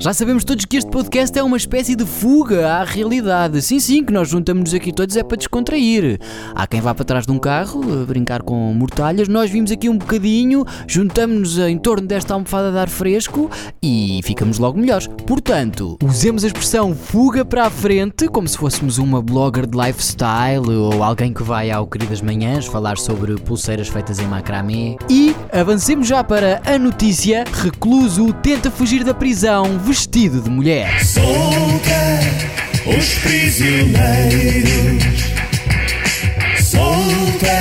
Já sabemos todos que este podcast é uma espécie de fuga à realidade. Sim, sim, que nós juntamos-nos aqui todos é para descontrair. Há quem vá para trás de um carro, a brincar com mortalhas. Nós vimos aqui um bocadinho, juntamos-nos em torno desta almofada de ar fresco e ficamos logo melhores. Portanto, usemos a expressão fuga para a frente, como se fôssemos uma blogger de lifestyle ou alguém que vai ao Queridas Manhãs falar sobre pulseiras feitas em macramé. E avancemos já para a notícia: recluso tenta fugir da prisão vestido de mulher. Solta os prisioneiros. Solta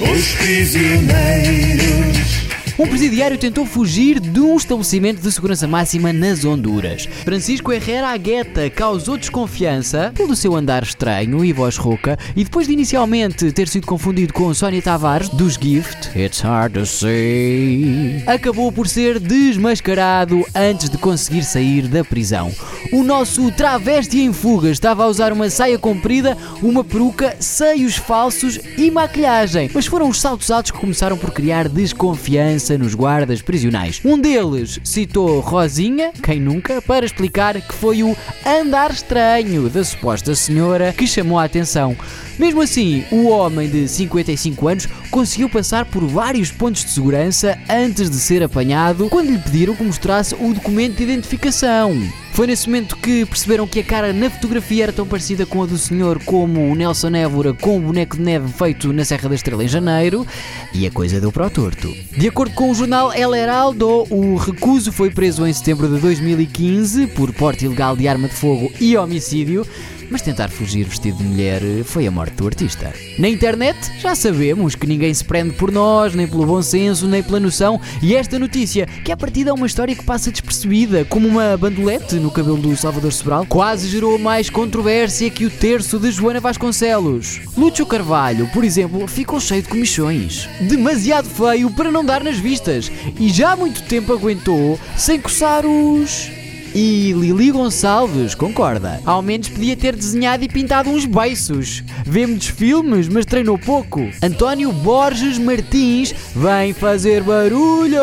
os prisioneiros. Um presidiário tentou fugir de um estabelecimento de segurança máxima nas Honduras. Francisco Herrera Agueta causou desconfiança pelo seu andar estranho e voz rouca e depois de inicialmente ter sido confundido com Sónia Tavares dos Gift, It's Hard to Say, acabou por ser desmascarado antes de conseguir sair da prisão. O nosso travesti em fuga estava a usar uma saia comprida, uma peruca, seios falsos e maquilhagem, mas foram os saltos altos que começaram por criar desconfiança nos guardas prisionais. Um deles citou Rosinha, quem nunca, para explicar que foi o andar estranho da suposta senhora que chamou a atenção. Mesmo assim, o homem de 55 anos conseguiu passar por vários pontos de segurança antes de ser apanhado quando lhe pediram que mostrasse o documento de identificação. Foi nesse momento que perceberam que a cara na fotografia era tão parecida com a do senhor como o Nelson Évora com o boneco de neve feito na Serra da Estrela em janeiro e a coisa deu para o torto. De acordo com o jornal El Heraldo, o recuso foi preso em setembro de 2015 por porte ilegal de arma de fogo e homicídio mas tentar fugir vestido de mulher foi a morte do artista. Na internet já sabemos que ninguém se prende por nós, nem pelo bom senso, nem pela noção, e esta notícia, que a partida é uma história que passa despercebida, como uma bandolete no cabelo do Salvador Sobral, quase gerou mais controvérsia que o terço de Joana Vasconcelos. Lúcio Carvalho, por exemplo, ficou cheio de comichões. Demasiado feio para não dar nas vistas, e já há muito tempo aguentou sem coçar os. E Lili Gonçalves concorda. Ao menos podia ter desenhado e pintado uns beiços. Vê muitos filmes, mas treinou pouco. António Borges Martins vem fazer barulho.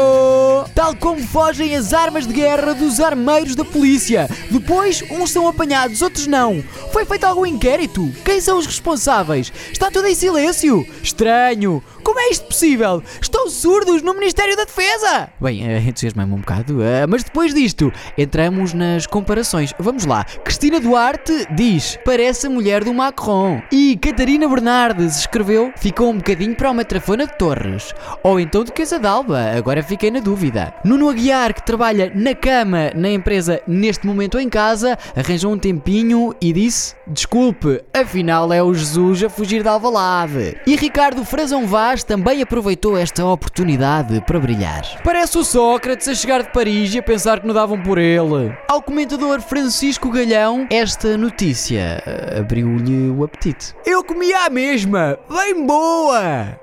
Tal como fogem as armas de guerra dos armeiros da polícia. Depois, uns são apanhados, outros não. Foi feito algum inquérito? Quem são os responsáveis? Está tudo em silêncio. Estranho. Como é isto possível? Estão surdos no Ministério da Defesa! Bem, uh, entusiasmei-me um bocado, uh, mas depois disto, entramos nas comparações. Vamos lá. Cristina Duarte diz: parece a mulher do Macron. E Catarina Bernardes escreveu: ficou um bocadinho para uma trafona de Torres. Ou então de Casa d'Alba, agora fiquei na dúvida. Nuno Aguiar, que trabalha na cama na empresa neste momento em casa, arranjou um tempinho e disse: desculpe, afinal é o Jesus a fugir da Alvalade. E Ricardo Frazão Vaz também aproveitou esta oportunidade para brilhar. Parece o Sócrates a chegar de Paris e a pensar que não davam por ele. Ao comentador Francisco Galhão, esta notícia eh, abriu-lhe o apetite. Eu comia a mesma, bem boa!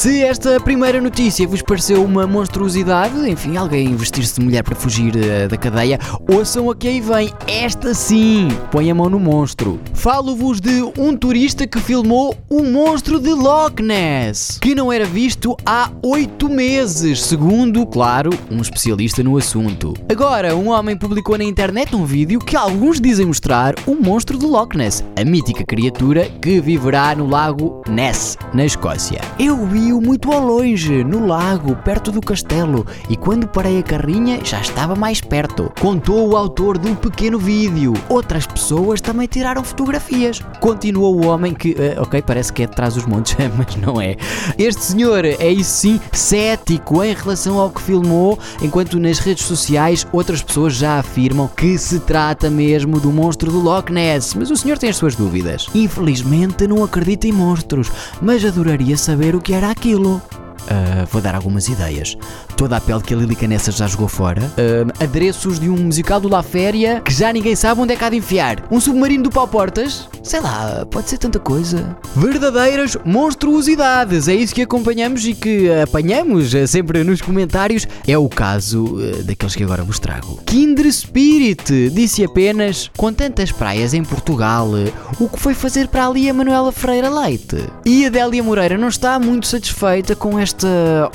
Se esta primeira notícia vos pareceu uma monstruosidade, enfim, alguém vestir-se de mulher para fugir uh, da cadeia, ouçam a que aí vem. Esta sim, põe a mão no monstro. Falo-vos de um turista que filmou o monstro de Loch Ness, que não era visto há oito meses, segundo, claro, um especialista no assunto. Agora, um homem publicou na internet um vídeo que alguns dizem mostrar o monstro de Loch Ness, a mítica criatura que viverá no lago Ness, na Escócia. Eu vi vi-o muito ao longe, no lago, perto do castelo, e quando parei a carrinha já estava mais perto. Contou o autor do pequeno vídeo. Outras pessoas também tiraram fotografias. Continuou o homem que, uh, ok, parece que é de trás dos montes, mas não é. Este senhor é isso sim cético em relação ao que filmou, enquanto nas redes sociais outras pessoas já afirmam que se trata mesmo do monstro do Loch Ness, mas o senhor tem as suas dúvidas. Infelizmente não acredita em monstros, mas adoraria saber o que era aquilo aquilo. Ah, vou dar algumas ideias. Toda a pele que a Lili Canessa já jogou fora. Ah, adereços de um musical do La Féria que já ninguém sabe onde é que há de enfiar. Um submarino do Pau Portas? Sei lá, pode ser tanta coisa. Verdadeiras monstruosidades. É isso que acompanhamos e que apanhamos eh, sempre nos comentários. É o caso eh, daqueles que agora vos trago. Kinder Spirit disse apenas: com tantas praias em Portugal, o que foi fazer para ali a Manuela Freira Leite? E a Délia Moreira não está muito satisfeita com esta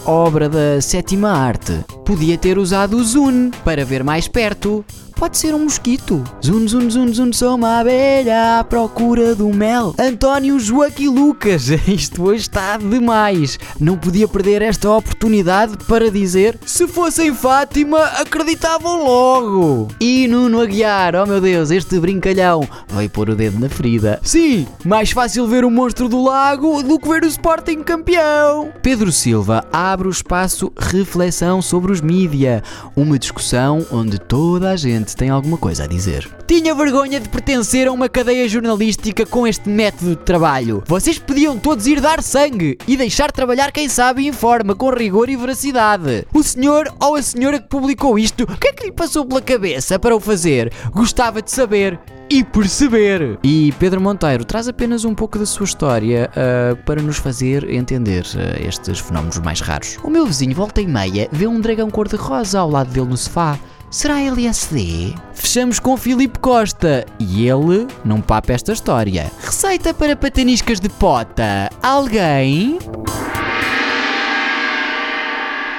obra da sétima arte. Podia ter usado o Zune para ver mais perto. Pode ser um mosquito. Zun, zun, zun, zun, sou uma abelha à procura do mel. António Joaquim Lucas, isto hoje está demais. Não podia perder esta oportunidade para dizer: se fossem Fátima, acreditavam logo. E Nuno Aguiar, oh meu Deus, este brincalhão vai pôr o dedo na ferida. Sim, mais fácil ver o monstro do lago do que ver o Sporting campeão. Pedro Silva abre o espaço reflexão sobre os mídia, uma discussão onde toda a gente tem alguma coisa a dizer. Tinha vergonha de pertencer a uma cadeia jornalística com este método de trabalho. Vocês podiam todos ir dar sangue e deixar trabalhar quem sabe e informa com rigor e veracidade. O senhor ou a senhora que publicou isto, o que é que lhe passou pela cabeça para o fazer? Gostava de saber e perceber. E Pedro Monteiro traz apenas um pouco da sua história ah, para nos fazer entender ah, estes fenómenos mais raros. O meu vizinho, volta e meia, vê um dragão cor-de-rosa ao lado dele no sofá. Será LSD? Fechamos com Filipe Costa e ele não papa esta história. Receita para pataniscas de pota. Alguém?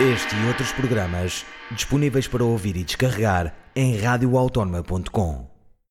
Este e outros programas disponíveis para ouvir e descarregar em radioautónoma.com.